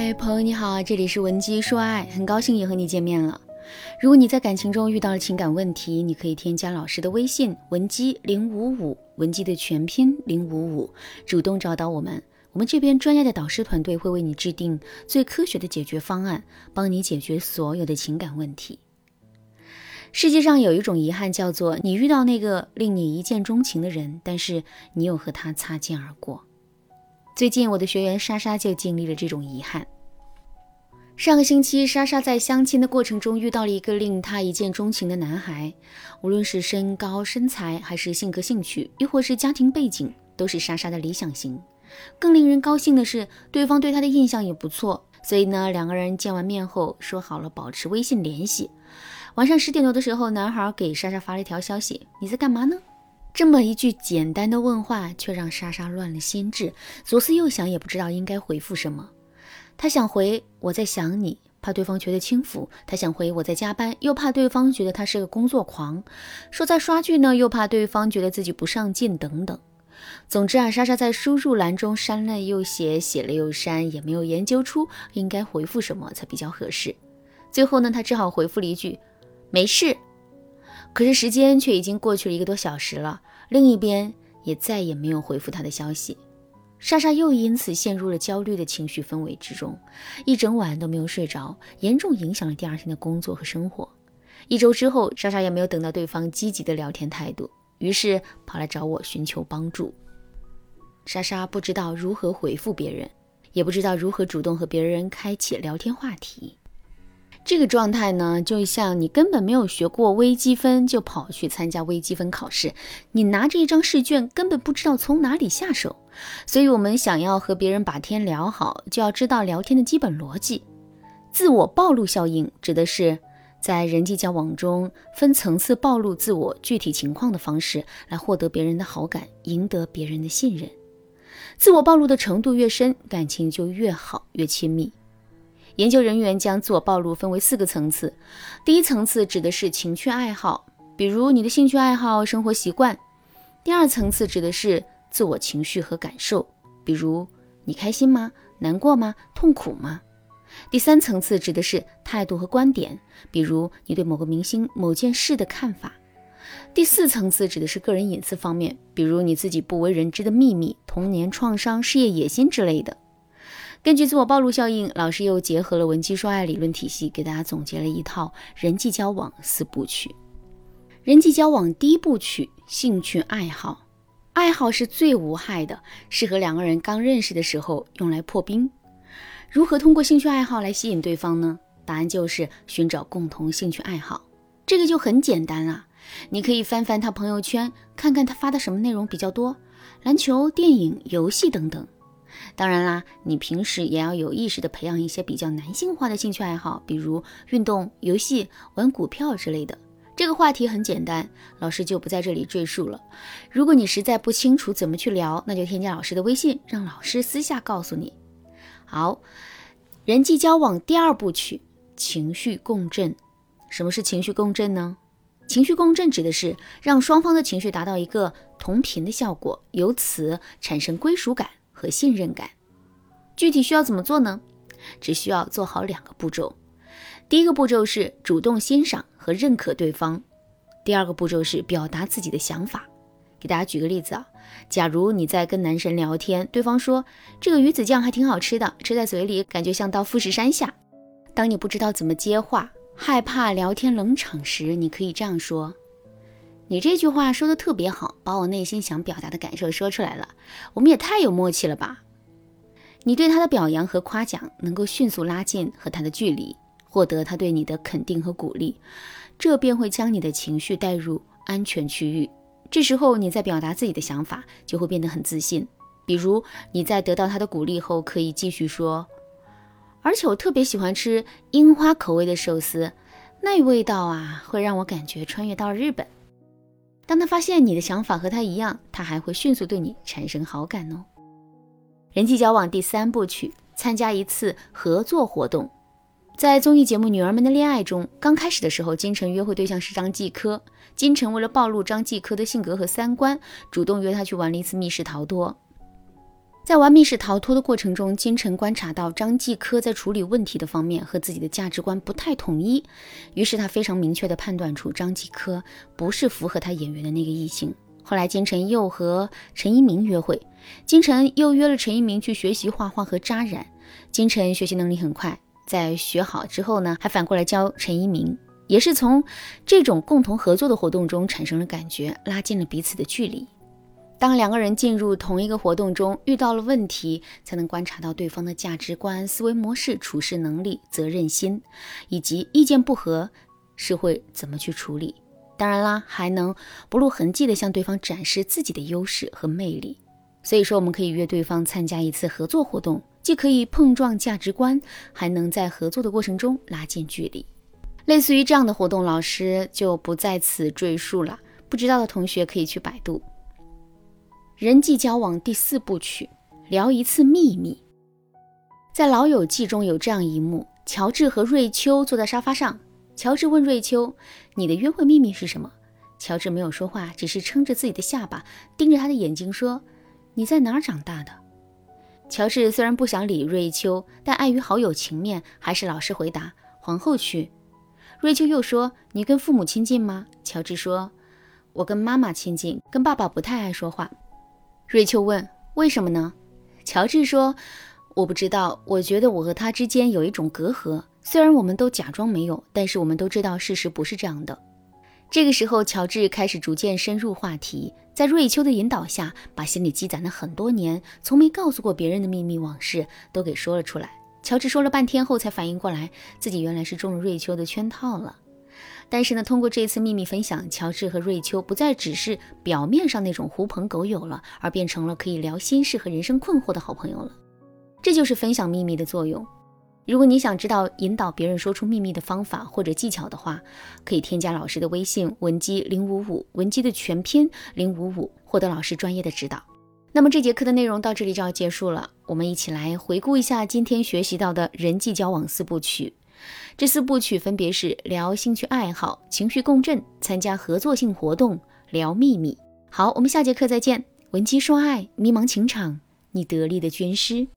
嗨，朋友你好，这里是文姬说爱，很高兴又和你见面了。如果你在感情中遇到了情感问题，你可以添加老师的微信文姬零五五，文姬的全拼零五五，主动找到我们，我们这边专业的导师团队会为你制定最科学的解决方案，帮你解决所有的情感问题。世界上有一种遗憾，叫做你遇到那个令你一见钟情的人，但是你又和他擦肩而过。最近我的学员莎莎就经历了这种遗憾。上个星期，莎莎在相亲的过程中遇到了一个令她一见钟情的男孩，无论是身高、身材，还是性格、兴趣，亦或是家庭背景，都是莎莎的理想型。更令人高兴的是，对方对她的印象也不错，所以呢，两个人见完面后说好了保持微信联系。晚上十点多的时候，男孩给莎莎发了一条消息：“你在干嘛呢？”这么一句简单的问话，却让莎莎乱了心智，左思右想，也不知道应该回复什么。她想回我在想你，怕对方觉得轻浮；她想回我在加班，又怕对方觉得她是个工作狂；说在刷剧呢，又怕对方觉得自己不上进等等。总之啊，莎莎在输入栏中删了又写，写了又删，也没有研究出应该回复什么才比较合适。最后呢，她只好回复了一句：“没事。”可是时间却已经过去了一个多小时了，另一边也再也没有回复他的消息，莎莎又因此陷入了焦虑的情绪氛围之中，一整晚都没有睡着，严重影响了第二天的工作和生活。一周之后，莎莎也没有等到对方积极的聊天态度，于是跑来找我寻求帮助。莎莎不知道如何回复别人，也不知道如何主动和别人开启聊天话题。这个状态呢，就像你根本没有学过微积分，就跑去参加微积分考试。你拿着一张试卷，根本不知道从哪里下手。所以，我们想要和别人把天聊好，就要知道聊天的基本逻辑。自我暴露效应指的是在人际交往中分层次暴露自我具体情况的方式，来获得别人的好感，赢得别人的信任。自我暴露的程度越深，感情就越好，越亲密。研究人员将自我暴露分为四个层次，第一层次指的是情趣爱好，比如你的兴趣爱好、生活习惯；第二层次指的是自我情绪和感受，比如你开心吗？难过吗？痛苦吗？第三层次指的是态度和观点，比如你对某个明星、某件事的看法；第四层次指的是个人隐私方面，比如你自己不为人知的秘密、童年创伤、事业野心之类的。根据自我暴露效应，老师又结合了文姬说爱理论体系，给大家总结了一套人际交往四部曲。人际交往第一部曲：兴趣爱好。爱好是最无害的，适合两个人刚认识的时候用来破冰。如何通过兴趣爱好来吸引对方呢？答案就是寻找共同兴趣爱好。这个就很简单啊，你可以翻翻他朋友圈，看看他发的什么内容比较多，篮球、电影、游戏等等。当然啦，你平时也要有意识的培养一些比较男性化的兴趣爱好，比如运动、游戏、玩股票之类的。这个话题很简单，老师就不在这里赘述了。如果你实在不清楚怎么去聊，那就添加老师的微信，让老师私下告诉你。好，人际交往第二部曲：情绪共振。什么是情绪共振呢？情绪共振指的是让双方的情绪达到一个同频的效果，由此产生归属感。和信任感，具体需要怎么做呢？只需要做好两个步骤。第一个步骤是主动欣赏和认可对方，第二个步骤是表达自己的想法。给大家举个例子啊，假如你在跟男神聊天，对方说这个鱼子酱还挺好吃的，吃在嘴里感觉像到富士山下。当你不知道怎么接话，害怕聊天冷场时，你可以这样说。你这句话说的特别好，把我内心想表达的感受说出来了。我们也太有默契了吧！你对他的表扬和夸奖，能够迅速拉近和他的距离，获得他对你的肯定和鼓励，这便会将你的情绪带入安全区域。这时候你在表达自己的想法，就会变得很自信。比如你在得到他的鼓励后，可以继续说：“而且我特别喜欢吃樱花口味的寿司，那味道啊，会让我感觉穿越到日本。”当他发现你的想法和他一样，他还会迅速对你产生好感哦。人际交往第三部曲：参加一次合作活动。在综艺节目《女儿们的恋爱》中，刚开始的时候，金晨约会对象是张继科。金晨为了暴露张继科的性格和三观，主动约他去玩了一次密室逃脱。在玩密室逃脱的过程中，金晨观察到张继科在处理问题的方面和自己的价值观不太统一，于是他非常明确地判断出张继科不是符合他眼缘的那个异性。后来金晨又和陈一鸣约会，金晨又约了陈一鸣去学习画画和扎染。金晨学习能力很快，在学好之后呢，还反过来教陈一鸣，也是从这种共同合作的活动中产生了感觉，拉近了彼此的距离。当两个人进入同一个活动中，遇到了问题，才能观察到对方的价值观、思维模式、处事能力、责任心，以及意见不合是会怎么去处理。当然啦，还能不露痕迹地向对方展示自己的优势和魅力。所以说，我们可以约对方参加一次合作活动，既可以碰撞价值观，还能在合作的过程中拉近距离。类似于这样的活动，老师就不在此赘述了。不知道的同学可以去百度。人际交往第四部曲，聊一次秘密。在《老友记》中有这样一幕：乔治和瑞秋坐在沙发上，乔治问瑞秋：“你的约会秘密是什么？”乔治没有说话，只是撑着自己的下巴，盯着他的眼睛说：“你在哪儿长大的？”乔治虽然不想理瑞秋，但碍于好友情面，还是老实回答：“皇后区。”瑞秋又说：“你跟父母亲近吗？”乔治说：“我跟妈妈亲近，跟爸爸不太爱说话。”瑞秋问：“为什么呢？”乔治说：“我不知道，我觉得我和他之间有一种隔阂。虽然我们都假装没有，但是我们都知道事实不是这样的。”这个时候，乔治开始逐渐深入话题，在瑞秋的引导下，把心里积攒了很多年、从没告诉过别人的秘密往事都给说了出来。乔治说了半天后，才反应过来，自己原来是中了瑞秋的圈套了。但是呢，通过这次秘密分享，乔治和瑞秋不再只是表面上那种狐朋狗友了，而变成了可以聊心事和人生困惑的好朋友了。这就是分享秘密的作用。如果你想知道引导别人说出秘密的方法或者技巧的话，可以添加老师的微信文姬零五五，文姬的全拼零五五，获得老师专业的指导。那么这节课的内容到这里就要结束了，我们一起来回顾一下今天学习到的人际交往四部曲。这四部曲分别是聊兴趣爱好、情绪共振、参加合作性活动、聊秘密。好，我们下节课再见。闻鸡说爱，迷茫情场，你得力的军师。